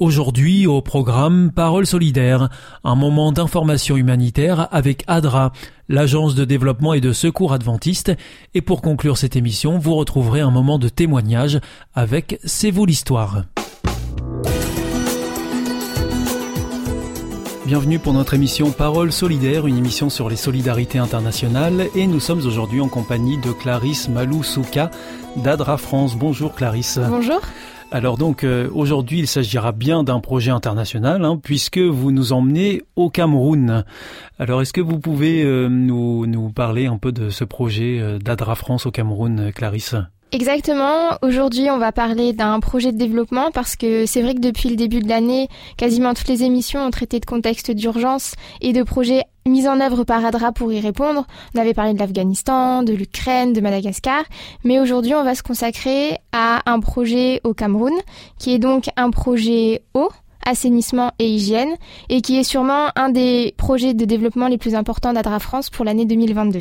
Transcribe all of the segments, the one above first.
Aujourd'hui au programme Parole solidaire, un moment d'information humanitaire avec ADRA, l'agence de développement et de secours adventiste, et pour conclure cette émission, vous retrouverez un moment de témoignage avec C'est vous l'histoire. Bienvenue pour notre émission Parole solidaire, une émission sur les solidarités internationales et nous sommes aujourd'hui en compagnie de Clarisse Malou-Souka d'Adra France. Bonjour Clarisse. Bonjour. Alors donc euh, aujourd'hui il s'agira bien d'un projet international hein, puisque vous nous emmenez au Cameroun. Alors est-ce que vous pouvez euh, nous, nous parler un peu de ce projet euh, d'Adra France au Cameroun, Clarisse? Exactement. Aujourd'hui, on va parler d'un projet de développement parce que c'est vrai que depuis le début de l'année, quasiment toutes les émissions ont traité de contexte d'urgence et de projets mis en œuvre par ADRA pour y répondre. On avait parlé de l'Afghanistan, de l'Ukraine, de Madagascar, mais aujourd'hui, on va se consacrer à un projet au Cameroun qui est donc un projet eau assainissement et hygiène, et qui est sûrement un des projets de développement les plus importants d'ADRA France pour l'année 2022.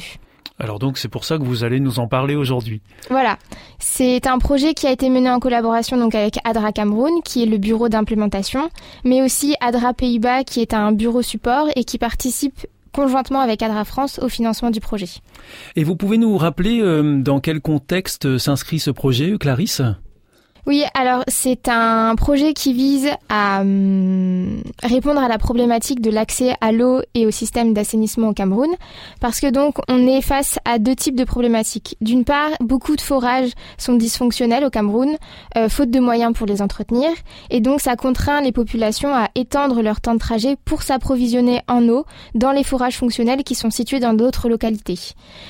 Alors donc c'est pour ça que vous allez nous en parler aujourd'hui. Voilà, c'est un projet qui a été mené en collaboration donc avec ADRA Cameroun, qui est le bureau d'implémentation, mais aussi ADRA Pays-Bas, qui est un bureau support et qui participe conjointement avec ADRA France au financement du projet. Et vous pouvez nous rappeler euh, dans quel contexte s'inscrit ce projet, Clarisse? Oui, alors c'est un projet qui vise à hum, répondre à la problématique de l'accès à l'eau et au système d'assainissement au Cameroun, parce que donc on est face à deux types de problématiques. D'une part, beaucoup de forages sont dysfonctionnels au Cameroun, euh, faute de moyens pour les entretenir, et donc ça contraint les populations à étendre leur temps de trajet pour s'approvisionner en eau dans les forages fonctionnels qui sont situés dans d'autres localités.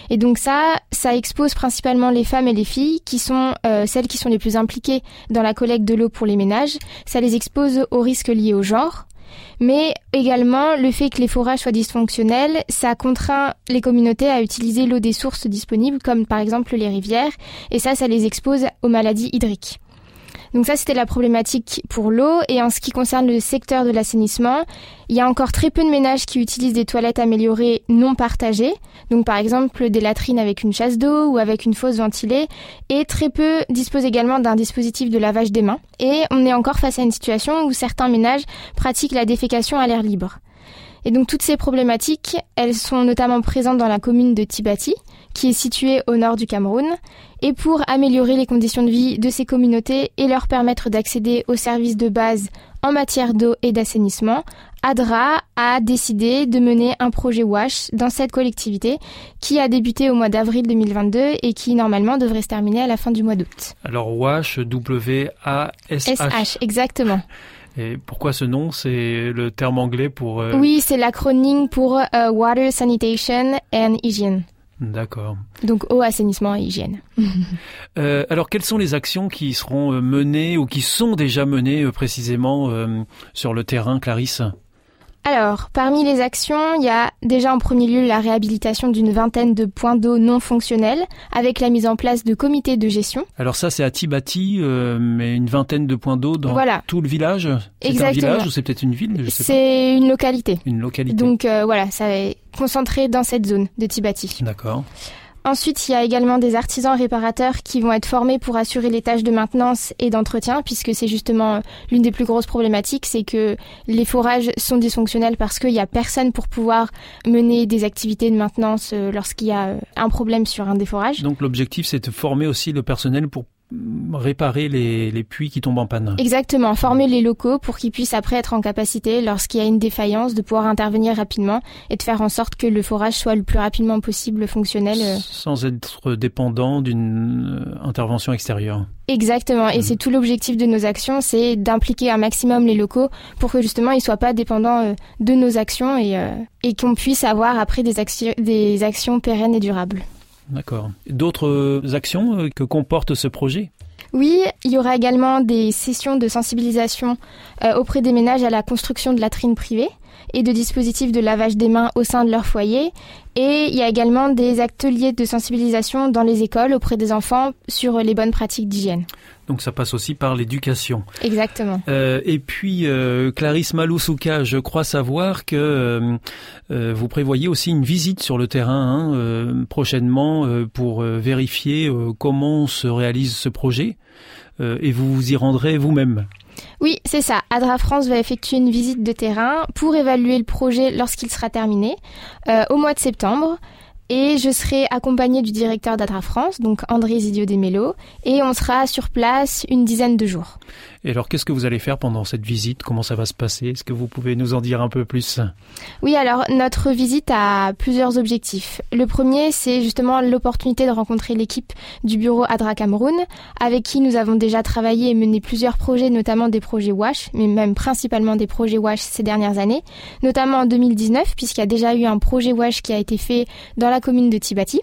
Et donc ça, ça expose principalement les femmes et les filles, qui sont euh, celles qui sont les plus impliquées dans la collecte de l'eau pour les ménages, ça les expose aux risques liés au genre. Mais également, le fait que les forages soient dysfonctionnels, ça contraint les communautés à utiliser l'eau des sources disponibles, comme par exemple les rivières, et ça, ça les expose aux maladies hydriques. Donc ça, c'était la problématique pour l'eau. Et en ce qui concerne le secteur de l'assainissement, il y a encore très peu de ménages qui utilisent des toilettes améliorées non partagées. Donc par exemple des latrines avec une chasse d'eau ou avec une fosse ventilée. Et très peu disposent également d'un dispositif de lavage des mains. Et on est encore face à une situation où certains ménages pratiquent la défécation à l'air libre. Et donc toutes ces problématiques, elles sont notamment présentes dans la commune de Tibati, qui est située au nord du Cameroun. Et pour améliorer les conditions de vie de ces communautés et leur permettre d'accéder aux services de base en matière d'eau et d'assainissement, ADRA a décidé de mener un projet WASH dans cette collectivité qui a débuté au mois d'avril 2022 et qui normalement devrait se terminer à la fin du mois d'août. Alors WASH, W-A-S-H. S-H, exactement. Et pourquoi ce nom? C'est le terme anglais pour... Euh, oui, c'est l'acronyme pour euh, Water Sanitation and Hygiene. D'accord. Donc eau, assainissement et hygiène. euh, alors quelles sont les actions qui seront euh, menées ou qui sont déjà menées précisément sur le terrain, Clarisse? Alors, parmi les actions, il y a déjà en premier lieu la réhabilitation d'une vingtaine de points d'eau non fonctionnels avec la mise en place de comités de gestion. Alors ça, c'est à Tibati, euh, mais une vingtaine de points d'eau dans tout le village C'est un village ou c'est peut-être une ville C'est une localité. Une localité. Donc euh, voilà, ça est concentré dans cette zone de Tibati. D'accord. Ensuite, il y a également des artisans réparateurs qui vont être formés pour assurer les tâches de maintenance et d'entretien, puisque c'est justement l'une des plus grosses problématiques, c'est que les forages sont dysfonctionnels parce qu'il n'y a personne pour pouvoir mener des activités de maintenance euh, lorsqu'il y a euh, un problème sur un des forages. Donc l'objectif, c'est de former aussi le personnel pour réparer les, les, puits qui tombent en panne. Exactement, former les locaux pour qu'ils puissent après être en capacité, lorsqu'il y a une défaillance, de pouvoir intervenir rapidement et de faire en sorte que le forage soit le plus rapidement possible fonctionnel. Euh. Sans être dépendant d'une euh, intervention extérieure. Exactement, et mmh. c'est tout l'objectif de nos actions, c'est d'impliquer un maximum les locaux pour que justement ils soient pas dépendants euh, de nos actions et, et qu'on puisse avoir après des, actions, des actions pérennes et durables. D'accord. D'autres actions que comporte ce projet? Oui, il y aura également des sessions de sensibilisation euh, auprès des ménages à la construction de latrines privées et de dispositifs de lavage des mains au sein de leur foyer. Et il y a également des ateliers de sensibilisation dans les écoles auprès des enfants sur les bonnes pratiques d'hygiène. Donc ça passe aussi par l'éducation. Exactement. Euh, et puis euh, Clarisse Maloussouka, je crois savoir que euh, vous prévoyez aussi une visite sur le terrain hein, prochainement pour vérifier comment se réalise ce projet et vous vous y rendrez vous-même. Oui, c'est ça. Adra France va effectuer une visite de terrain pour évaluer le projet lorsqu'il sera terminé au mois de septembre et je serai accompagnée du directeur d'Adra France, donc André Zidio Desmélo, et on sera sur place une dizaine de jours. Et alors, qu'est-ce que vous allez faire pendant cette visite? Comment ça va se passer? Est-ce que vous pouvez nous en dire un peu plus? Oui, alors notre visite a plusieurs objectifs. Le premier, c'est justement l'opportunité de rencontrer l'équipe du bureau Adra Cameroun, avec qui nous avons déjà travaillé et mené plusieurs projets, notamment des projets WASH, mais même principalement des projets WASH ces dernières années, notamment en 2019, puisqu'il y a déjà eu un projet WASH qui a été fait dans la commune de Tibati.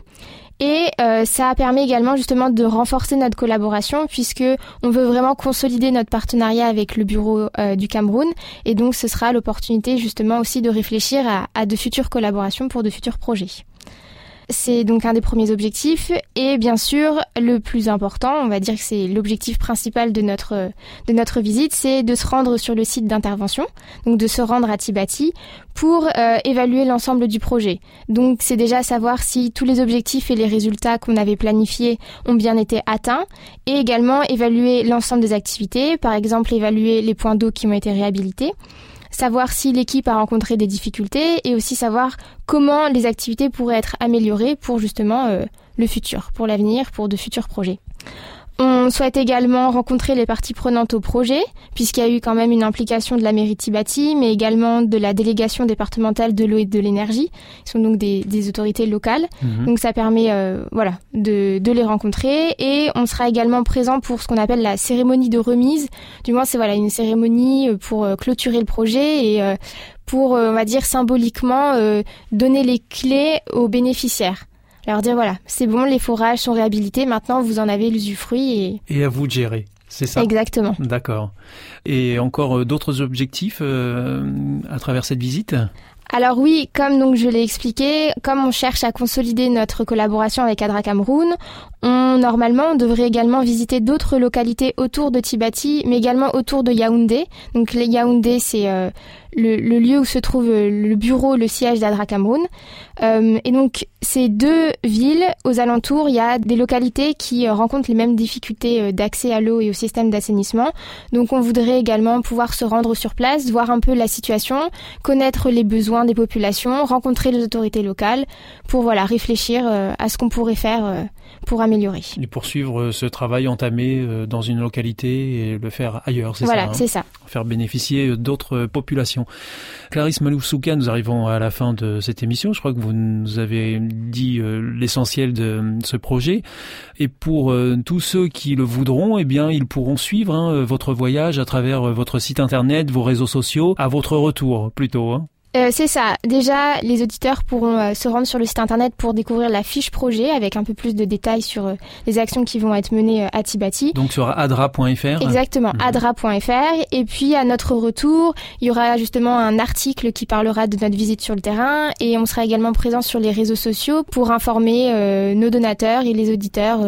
Et euh, ça permis également justement de renforcer notre collaboration puisque on veut vraiment consolider notre partenariat avec le bureau euh, du Cameroun. Et donc ce sera l'opportunité justement aussi de réfléchir à de futures collaborations pour de futurs projets. C'est donc un des premiers objectifs et bien sûr le plus important, on va dire que c'est l'objectif principal de notre visite, c'est de se rendre sur le site d'intervention, donc de se rendre à Tibati pour euh, évaluer l'ensemble du projet. Donc c'est déjà savoir si tous les objectifs et les résultats qu'on avait planifiés ont bien été atteints et également évaluer l'ensemble des activités, par exemple évaluer les points d'eau qui ont été réhabilités savoir si l'équipe a rencontré des difficultés et aussi savoir comment les activités pourraient être améliorées pour justement euh, le futur, pour l'avenir, pour de futurs projets. On souhaite également rencontrer les parties prenantes au projet, puisqu'il y a eu quand même une implication de la mairie Tibati, mais également de la délégation départementale de l'eau et de l'énergie. Ils sont donc des, autorités locales. Mhm. Donc ça permet euh, voilà, de, les rencontrer. Et on sera également présent pour ce qu'on appelle la cérémonie de remise. Du moins, c'est voilà, une cérémonie euh, pour euh, clôturer le projet et pour, on va dire, symboliquement donner les clés aux bénéficiaires leur dire voilà, c'est bon, les forages sont réhabilités, maintenant vous en avez l'usufruit et... Et à vous de gérer. C'est ça? Exactement. D'accord. Et encore euh, d'autres objectifs euh, à travers cette visite? Alors oui, comme donc je l'ai expliqué, comme on cherche à consolider notre collaboration avec Adra Cameroun, on normalement on devrait également visiter d'autres localités autour de Tibati, mais également autour de Yaoundé. Donc les Yaoundé, c'est euh, le, lieu où se trouve euh, le bureau, le siège d'Adra Cameroun. Euh, et donc ces deux villes, aux alentours, il y a des localités qui euh, rencontrent les mêmes difficultés d'accès à l'eau et au système d'assainissement. Donc on voudrait également pouvoir se rendre sur place, voir un peu la situation, connaître les besoins des populations, rencontrer les autorités locales pour voilà réfléchir à ce qu'on pourrait faire pour améliorer. Et poursuivre ce travail entamé dans une localité et le faire ailleurs, c'est ça Voilà, c'est ça. Faire bénéficier d'autres populations. Clarisse Maloussouka, nous arrivons à la fin de cette émission. Je crois que vous nous avez dit euh, l'essentiel de ce projet. Et pour euh, tous ceux qui le voudront, eh bien, ils pourront suivre hein, votre voyage à travers euh, votre site internet, vos réseaux sociaux, à votre retour plutôt. Hein. Euh, c'est ça. Déjà, les auditeurs pourront euh, se rendre sur le site internet pour découvrir la fiche projet avec un peu plus de détails sur euh, les actions qui vont être menées à Tibati. Donc sur adra.fr Exactement, mhm. adra.fr. Et puis à notre retour, il y aura justement un article qui parlera de notre visite sur le terrain et on sera également présent sur les réseaux sociaux pour informer nos donateurs et les auditeurs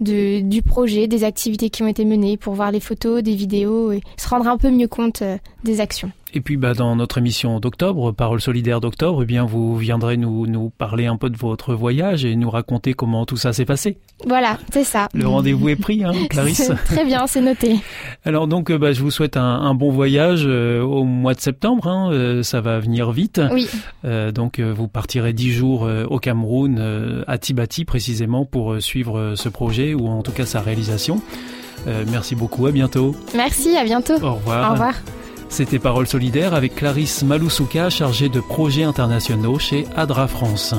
de, du projet, des activités qui ont été menées, pour voir les photos, des vidéos et se rendre un peu mieux compte des actions. Et puis bah, dans notre émission d'octobre, Parole solidaire d'octobre, eh bien vous viendrez nous, nous parler un peu de votre voyage et nous raconter comment tout ça s'est passé. Voilà, c'est ça. Le rendez-vous est pris, hein, Clarisse. Très bien, c'est noté. Alors donc bah, je vous souhaite un, un bon voyage euh, au mois de septembre. Hein, euh, ça va venir vite. Oui. Euh, donc vous partirez dix jours au Cameroun, à Tibati précisément, pour suivre ce projet ou en tout cas sa réalisation. merci beaucoup, à bientôt. Merci, à bientôt. Au revoir. Au revoir. C'était Parole solidaire avec Clarisse Maloussouka, chargée de projets internationaux chez ADRA France.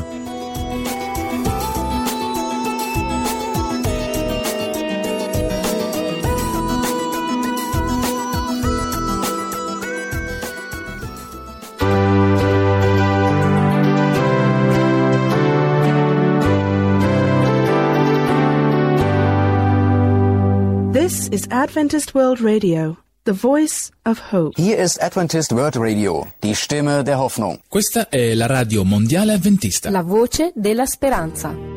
This is Adventist World Radio. The Voice of Hope. Hier ist Adventist World Radio, die Stimme der Hoffnung. Questa è la radio mondiale avventista. La voce della speranza.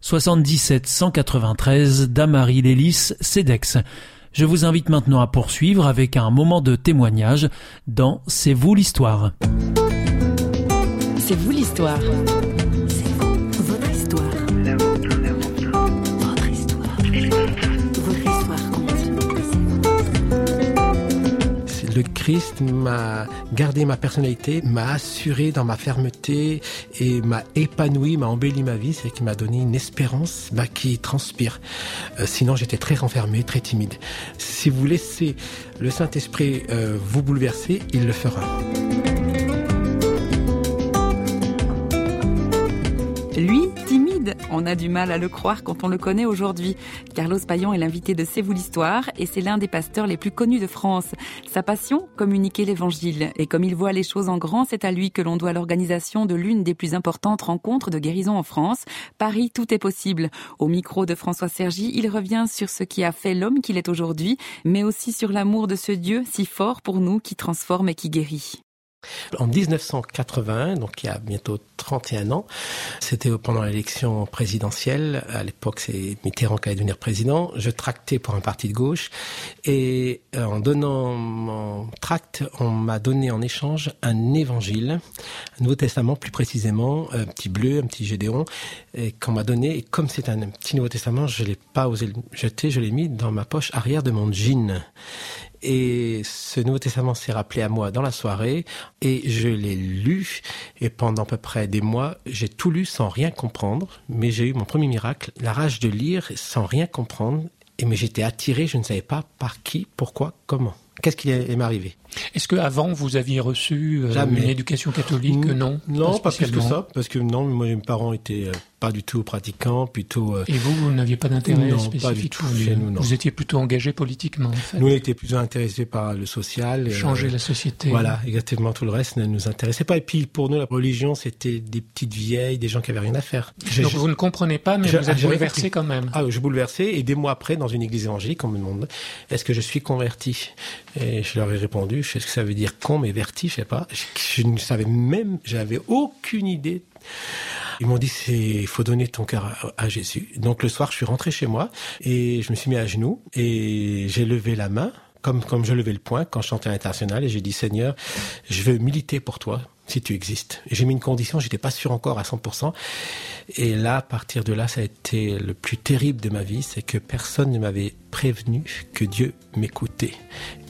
77 193 Damary Lélis, CEDEX. Je vous invite maintenant à poursuivre avec un moment de témoignage dans C'est vous l'histoire. C'est vous l'histoire. Le Christ m'a gardé ma personnalité, m'a assuré dans ma fermeté et m'a épanoui, m'a embelli ma vie, c'est qu'il m'a donné une espérance bah, qui transpire. Euh, sinon, j'étais très renfermé, très timide. Si vous laissez le Saint-Esprit euh, vous bouleverser, il le fera. Lui, on a du mal à le croire quand on le connaît aujourd'hui. Carlos Payan est l'invité de C'est vous l'histoire et c'est l'un des pasteurs les plus connus de France. Sa passion, communiquer l'évangile. Et comme il voit les choses en grand, c'est à lui que l'on doit l'organisation de l'une des plus importantes rencontres de guérison en France. Paris, tout est possible. Au micro de François Sergi, il revient sur ce qui a fait l'homme qu'il est aujourd'hui, mais aussi sur l'amour de ce Dieu si fort pour nous qui transforme et qui guérit. En 1981, donc il y a bientôt 31 ans, c'était pendant l'élection présidentielle. À l'époque, c'est Mitterrand qui allait devenir président. Je tractais pour un parti de gauche et euh, en donnant mon tract, on m'a donné en échange un évangile, un Nouveau Testament plus précisément, un petit bleu, un petit Gédéon, qu'on m'a donné. Et comme c'est un petit Nouveau Testament, je l'ai pas osé le jeter, je l'ai mis dans ma poche arrière de mon jean. Et ce Nouveau Testament s'est rappelé à moi dans la soirée et je l'ai lu. Et pendant à peu près des mois, j'ai tout lu sans rien comprendre, mais j'ai eu mon premier miracle, la rage de lire sans rien comprendre, et mais j'étais attiré, je ne savais pas par qui, pourquoi, comment. Qu'est-ce qui est m'est arrivé? Est-ce que avant vous aviez reçu euh, une éducation catholique? Non. Non, pas plus que ça, parce que non, moi mes parents étaient euh, pas du tout pratiquants, plutôt. euh, Et vous, vous n'aviez pas d'intérêt Non, pas spécifique du tout pour lui. chez nous, non. Vous étiez plutôt engagé politiquement, en fait. nous on était plus intéressés par le social. Changer la société. Voilà, exactement. Tout le reste ne nous intéressait pas. Et puis pour nous, la religion, c'était des petites vieilles, des gens qui avaient rien à faire. Donc vous ne comprenez pas, mais Je- vous êtes j'avais bouleversé quand même. Ah, je bouleversé et des mois après, dans une église évangélique, on me demande est-ce que je suis converti? Et je leur ai répondu, je sais ce que ça veut dire con, mais verti, je sais pas. Je, ne savais même, j'avais aucune idée. Ils m'ont dit c'est il faut donner ton cœur à, Jésus. Donc le soir, je suis rentré chez moi et je me suis mis à genoux et j'ai levé la main comme comme je levais le poing quand je chantais à l'international et j'ai dit Seigneur, je veux militer pour toi si tu existes. J'ai mis une condition, j'étais pas sûr encore à 100%. Et là, à partir de là, ça a été le plus terrible de ma vie, c'est que personne ne m'avait prévenu que Dieu m'écoutait.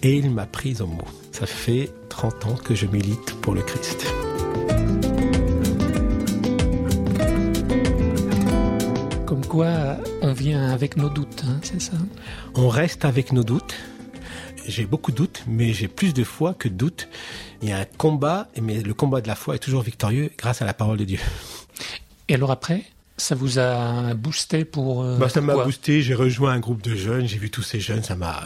Et il m'a pris au mot. Ça fait 30 ans que je milite pour le Christ. Comme quoi, on vient avec nos doutes, hein, c'est ça? On reste avec nos doutes. J'ai beaucoup de doutes, mais j'ai plus de foi que de doutes. Il y a un combat, mais le combat de la foi est toujours victorieux grâce à la parole de Dieu. Et alors après, ça vous a boosté pour... euh, Bah, ça m'a boosté, j'ai rejoint un groupe de jeunes, j'ai vu tous ces jeunes, ça m'a...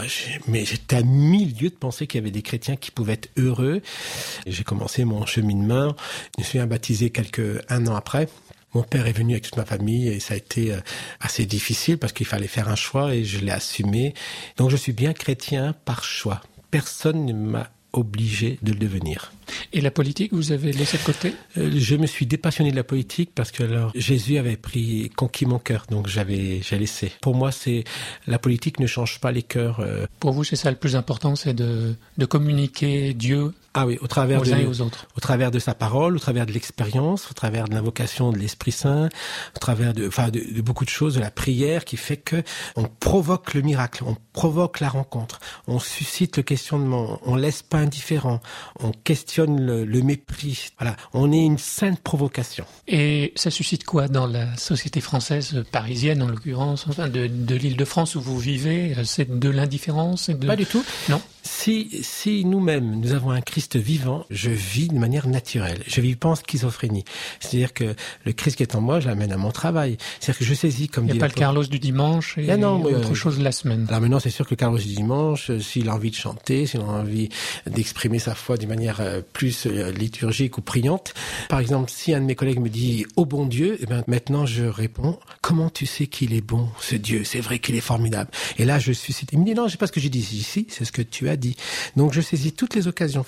Mais j'étais à mille lieues de penser qu'il y avait des chrétiens qui pouvaient être heureux. J'ai commencé mon cheminement, je me suis baptisé quelques... un an après. Mon père est venu avec toute ma famille et ça a été euh, assez difficile parce qu'il fallait faire un choix et je l'ai assumé. Donc je suis bien chrétien par choix. Personne ne m'a obligé de le devenir. Et la politique, vous avez laissé de côté? Euh, je me suis dépassionné de la politique parce que alors Jésus avait pris conquis mon cœur, donc j'avais j'ai laissé. Pour moi, c'est la politique ne change pas les cœurs. euh, Pour vous, c'est ça le plus important, c'est de, de communiquer Dieu ah oui, au travers aux de uns et aux autres. au travers de sa parole, au travers de l'expérience, au travers de l'invocation de l'Esprit Saint, au travers de, enfin, de, de beaucoup de choses, de la prière qui fait que on provoque le miracle, on provoque la rencontre, on suscite le questionnement, on laisse pas indifférent, on questionne le, le mépris. Voilà, on est une sainte provocation. Et ça suscite quoi dans la société française, euh, parisienne en l'occurrence, enfin de, de l'île de France où vous vivez? C'est de l'indifférence? De... Pas du tout. Non. Si, si nous-mêmes, nous avons un Christ vivant, je vis de manière naturelle. Je vis pas en schizophrénie. C'est-à-dire que le Christ qui est en moi, je l'amène à mon travail. C'est-à-dire que je saisis comme Il n'y a pas le Carlos du dimanche et Ah non, autre euh, chose de la semaine. Alors maintenant, c'est sûr que le Carlos du dimanche, euh, s'il a envie de chanter, s'il a envie d'exprimer sa foi d'une manière euh, plus euh, liturgique ou priante, par exemple, si un de mes collègues me dit « Oh bon Dieu », eh ben maintenant je réponds « Comment tu sais qu'il est bon, ce Dieu? C'est vrai qu'il est formidable. » Et là, je suscite. Il me dit « Non, c'est pas ce que j'ai dit ici, c'est ce que tu as dit. » Donc je saisis toutes les occasions,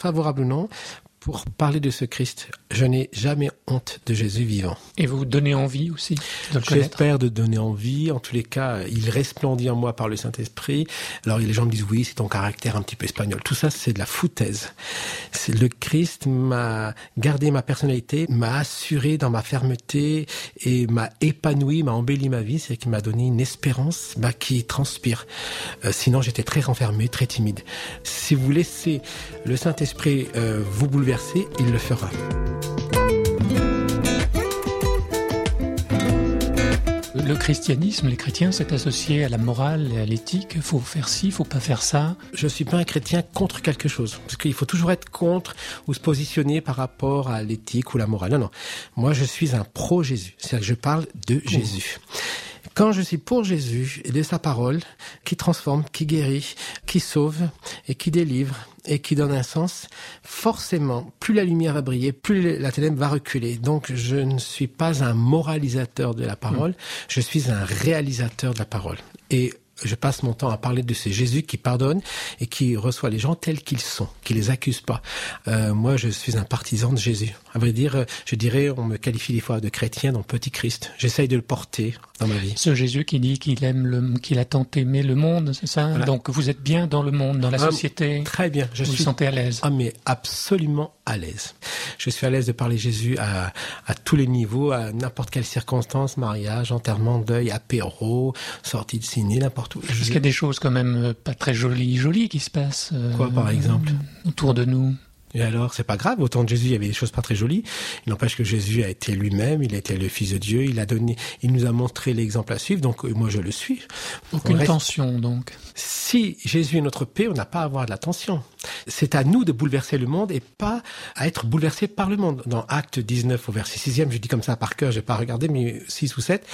non, pour parler de ce Christ. Je n'ai jamais honte de Jésus vivant. Et vous donnez envie aussi de le connaître? J'espère de donner envie. En tous les cas, il resplendit en moi par le Saint-Esprit. Alors les gens me disent oui, c'est ton caractère un petit peu espagnol. Tout ça, c'est de la foutaise. Le Christ m'a gardé ma personnalité, m'a assuré dans ma fermeté et m'a épanoui, m'a embelli ma vie. C'est qu'il m'a donné une espérance bah, qui transpire. Euh, sinon, j'étais très renfermé, très timide. Si vous laissez le Saint-Esprit euh, vous bouleverser, il le fera. Le christianisme, les chrétiens, c'est associé à la morale et à l'éthique. Faut faire ci, faut pas faire ça. je suis pas un chrétien contre quelque chose. Parce qu'il faut toujours être contre ou se positionner par rapport à l'éthique ou la morale. Non, non. Moi, je suis un pro-Jésus. C'est-à-dire que je parle de Jésus. Quand je suis pour Jésus et de sa parole, qui transforme, qui guérit, qui sauve et qui délivre et qui donne un sens, forcément, plus la lumière va briller, plus la ténèbre va reculer. Donc, je ne suis pas un moralisateur de la parole, je suis un réalisateur de la parole. Et je passe mon temps à parler de ce Jésus qui pardonne et qui reçoit les gens tels qu'ils sont, qui les accuse pas. Euh, moi, je suis un partisan de Jésus. À vrai dire, je dirais, on me qualifie des fois de chrétien dans Petit Christ. J'essaye de le porter dans ma vie. Ce Jésus qui dit qu'il aime le, qu'il a tant aimé le monde, c'est ça? Voilà. Donc vous êtes bien dans le monde, dans la Ah, société. Très bien, je vous vous suis sentez à l'aise. Ah mais absolument à l'aise. Je suis à l'aise de parler Jésus à, à tous les niveaux, à n'importe quelle circonstance, mariage, enterrement, deuil, apéro, sortie de ciné, n'importe où. Parce qu'il y a des choses quand même euh, pas très jolies, jolies qui se passent. euh, Quoi, par exemple? Autour de nous? Et alors, c'est pas grave. Au temps de Jésus, il y avait des choses pas très jolies. Il n'empêche que Jésus a été lui-même. Il a été le Fils de Dieu. Il a donné, il nous a montré l'exemple à suivre. Donc, moi, je le suis. Aucune reste- tension donc. Si Jésus est notre paix, on n'a pas à avoir de la tension. C'est à nous de bouleverser le monde et pas à être bouleversé par le monde. Dans Acte 19 au verset 6e, je dis comme ça par cœur, j'ai pas regardé, mais 6 ou 7,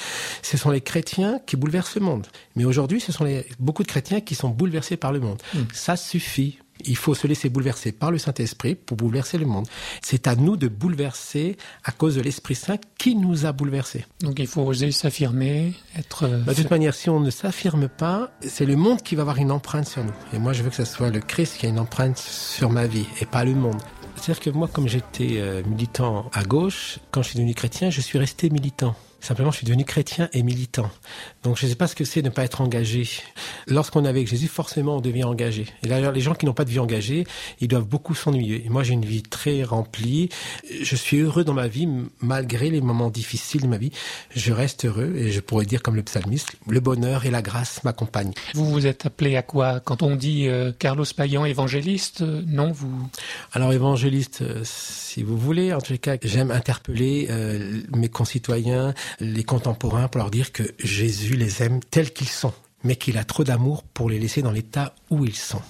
ce sont les chrétiens qui bouleversent le monde. Mais aujourd'hui, ce sont les, beaucoup de chrétiens qui sont bouleversés par le monde. Ça suffit. Il faut se laisser bouleverser par le Saint-Esprit pour bouleverser le monde. C'est à nous de bouleverser à cause de l'Esprit Saint qui nous a bouleversés. Donc il faut oser s'affirmer, être. euh, Bah, de toute manière, si on ne s'affirme pas, c'est le monde qui va avoir une empreinte sur nous. Et moi, je veux que ce soit le Christ qui a une empreinte sur ma vie et pas le monde. C'est-à-dire que moi, comme j'étais euh, militant à gauche, quand je suis devenu chrétien, je suis resté militant. Simplement, je suis devenu chrétien et militant. Donc, je ne sais pas ce que c'est de ne pas être engagé. Lorsqu'on est avec Jésus, forcément, on devient engagé. Et d'ailleurs, les gens qui n'ont pas de vie engagée, ils doivent beaucoup s'ennuyer. Moi, j'ai une vie très remplie. Je suis heureux dans ma vie, malgré les moments difficiles de ma vie. Je reste heureux et je pourrais dire, comme le psalmiste, le bonheur et la grâce m'accompagnent. Vous vous êtes appelé à quoi? Quand on dit euh, Carlos Payan évangéliste, euh, non vous? Alors évangéliste, euh, si vous voulez, en tout cas, j'aime interpeller euh, mes concitoyens, les contemporains, pour leur dire que Jésus les aime tels qu'ils sont, mais qu'il a trop d'amour pour les laisser dans l'état où ils sont.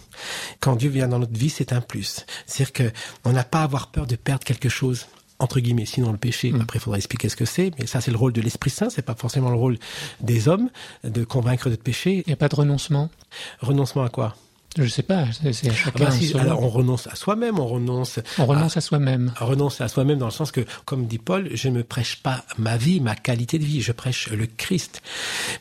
Quand Dieu vient dans notre vie, c'est un plus. C'est-à-dire que on n'a pas à avoir peur de perdre quelque chose entre guillemets, sinon le péché, après il faudra expliquer ce que c'est, mais ça c'est le rôle de l'Esprit Saint, c'est pas forcément le rôle des hommes de convaincre de péché. Il n'y a pas de renoncement? Renoncement à quoi? Je sais pas, c'est Ah chacun. bah si, selon. alors on renonce à soi-même, on renonce On renonce à soi-même. à renoncer à soi-même dans le sens que, comme dit Paul, je ne prêche pas ma vie, ma qualité de vie, je prêche le Christ.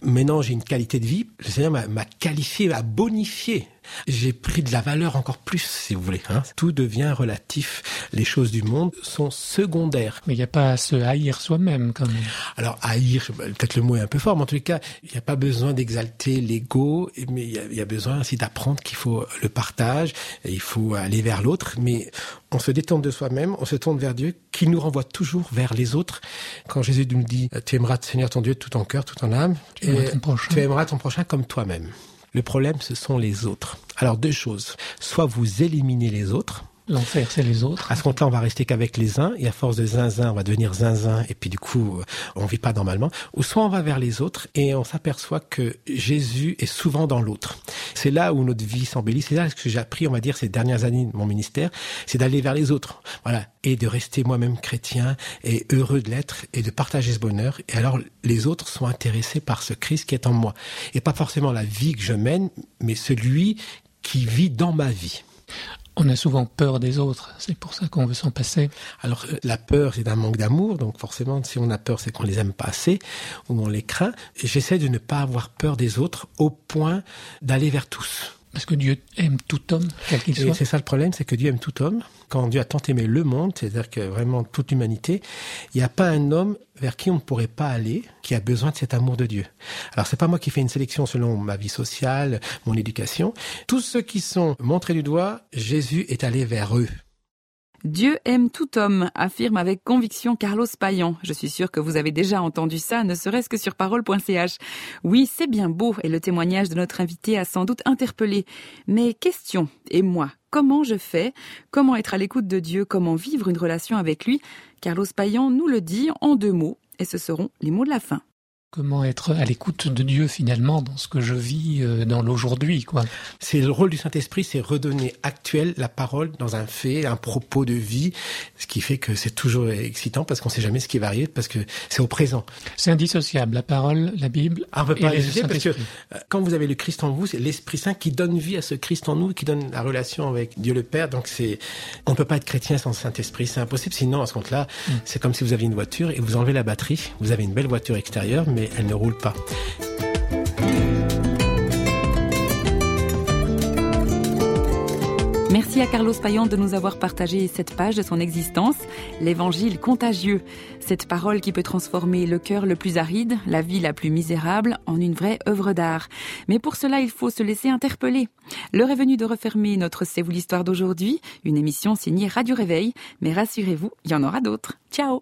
Maintenant, j'ai une qualité de vie, le Seigneur m'a qualifié, m'a bonifié. J'ai pris de la valeur encore plus, si vous voulez. Hein. Tout devient relatif. Les choses du monde sont secondaires. Mais il n'y a pas à se haïr soi-même quand même. Alors, haïr, peut-être le mot est un peu fort, mais en tout cas, il n'y a pas besoin d'exalter l'ego, mais il y, a, il y a besoin aussi d'apprendre qu'il faut le partage, et il faut aller vers l'autre, mais on se détourne de soi-même, on se tourne vers Dieu, qui nous renvoie toujours vers les autres. Quand Jésus nous dit, tu aimeras le Seigneur ton Dieu tout ton cœur, tout ton âme, Tu aimeras et ton prochain. tu aimeras ton prochain comme toi-même. Le problème, ce sont les autres. Alors, deux choses. Soit vous éliminez les autres, L'enfer, c'est les autres. à ce compte-là, on va rester qu'avec les uns, et à force de zinzin, on va devenir zinzin, et puis du coup, euh, on vit pas normalement. Ou soit on va vers les autres, et on s'aperçoit que Jésus est souvent dans l'autre. C'est là où notre vie s'embellit. C'est là ce que j'ai appris, on va dire, ces dernières années de mon ministère, c'est d'aller vers les autres. Voilà. Et de rester moi-même chrétien, et heureux de l'être, et de partager ce bonheur. Et alors, les autres sont intéressés par ce Christ qui est en moi. Et pas forcément la vie que je mène, mais celui qui vit dans ma vie. On a souvent peur des autres. C'est pour ça qu'on veut s'en passer. Alors euh, la peur, c'est un manque d'amour, donc forcément, si on a peur, c'est qu'on les aime pas assez ou on les craint. J'essaie de ne pas avoir peur des autres au point d'aller vers tous. Parce que Dieu aime tout homme, quel qu'il soit. c'est ça le problème, c'est que Dieu aime tout homme. Quand Dieu a tant aimé le monde, c'est-à-dire que vraiment toute l'humanité, il n'y a pas un homme vers qui on ne pourrait pas aller qui a besoin de cet amour de Dieu. Alors c'est pas moi qui fais une sélection selon ma vie sociale, mon éducation. Tous ceux qui sont montrés du doigt, Jésus est allé vers eux. Dieu aime tout homme, affirme avec conviction Carlos Payan. Je suis sûr que vous avez déjà entendu ça, ne serait-ce que sur parole.ch. Oui, c'est bien beau et le témoignage de notre invité a sans doute interpellé. Mais question, et moi, comment je fais? Comment être à l'écoute de Dieu? Comment vivre une relation avec lui? Carlos Payan nous le dit en deux mots, et ce seront les mots de la fin. Comment être à l'écoute de Dieu finalement dans ce que je vis euh, dans l'aujourd'hui, quoi. C'est le rôle du Saint-Esprit, c'est redonner actuel la parole dans un fait, un propos de vie, ce qui fait que c'est toujours excitant parce qu'on sait jamais ce qui va arriver, parce que c'est au présent. C'est indissociable, la parole, la Bible. Ah, on peut pas le hésiter parce que euh, quand vous avez le Christ en vous, c'est l'Esprit Saint qui donne vie à ce Christ en nous, qui donne la relation avec Dieu le Père. Donc c'est, on peut pas être chrétien sans Saint-Esprit, c'est impossible. Sinon, à ce compte-là, c'est comme si vous aviez une voiture et vous enlevez la batterie. Vous avez une belle voiture extérieure, mais elle ne roule pas. Merci à Carlos Payan de nous avoir partagé cette page de son existence, l'évangile contagieux, cette parole qui peut transformer le cœur le plus aride, la vie la plus misérable, en une vraie œuvre d'art. Mais pour cela, il faut se laisser interpeller. L'heure est venue de refermer notre C'est vous l'histoire d'aujourd'hui, une émission signée Radio Réveil, mais rassurez-vous, il y en aura d'autres. Ciao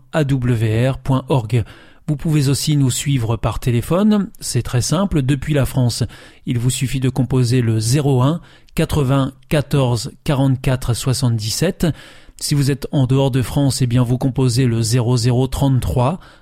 www.awr.org. Vous pouvez aussi nous suivre par téléphone, c'est très simple, depuis la France. Il vous suffit de composer le 01 80 14 44 77. Si vous êtes en dehors de France, eh bien vous composez le 0033